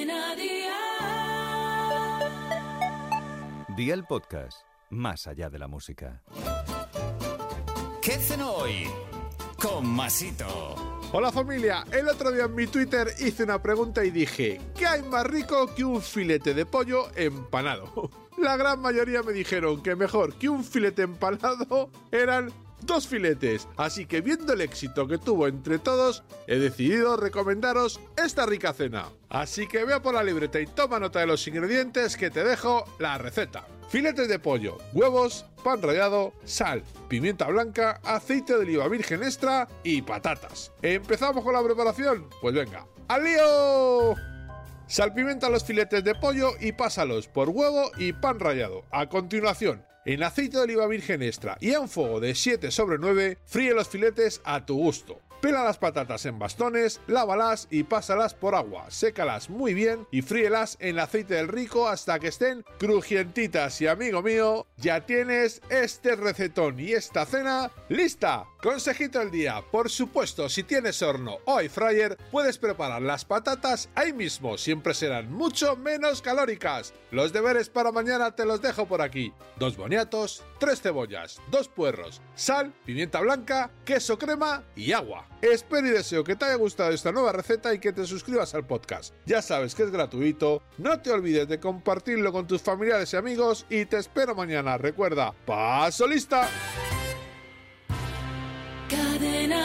Cadena Dial. Día el podcast, más allá de la música. ¿Qué cenó hoy? Con Masito. Hola familia, el otro día en mi Twitter hice una pregunta y dije, ¿qué hay más rico que un filete de pollo empanado? La gran mayoría me dijeron que mejor que un filete empanado eran dos filetes, así que viendo el éxito que tuvo entre todos, he decidido recomendaros esta rica cena. Así que vea por la libreta y toma nota de los ingredientes que te dejo la receta. Filetes de pollo, huevos, pan rallado, sal, pimienta blanca, aceite de oliva virgen extra y patatas. ¿Empezamos con la preparación? Pues venga, ¡al lío! Salpimenta los filetes de pollo y pásalos por huevo y pan rallado. A continuación, en aceite de oliva virgen extra y a un fuego de 7 sobre 9, fríe los filetes a tu gusto. Pela las patatas en bastones, lávalas y pásalas por agua, sécalas muy bien y fríelas en aceite del rico hasta que estén crujientitas y amigo mío, ya tienes este recetón y esta cena lista. Consejito del día, por supuesto, si tienes horno o air fryer, puedes preparar las patatas ahí mismo, siempre serán mucho menos calóricas. Los deberes para mañana te los dejo por aquí. Dos boniatos, tres cebollas, dos puerros, sal, pimienta blanca, queso crema y agua. Espero y deseo que te haya gustado esta nueva receta y que te suscribas al podcast. Ya sabes que es gratuito, no te olvides de compartirlo con tus familiares y amigos y te espero mañana. Recuerda, paso lista. Cadena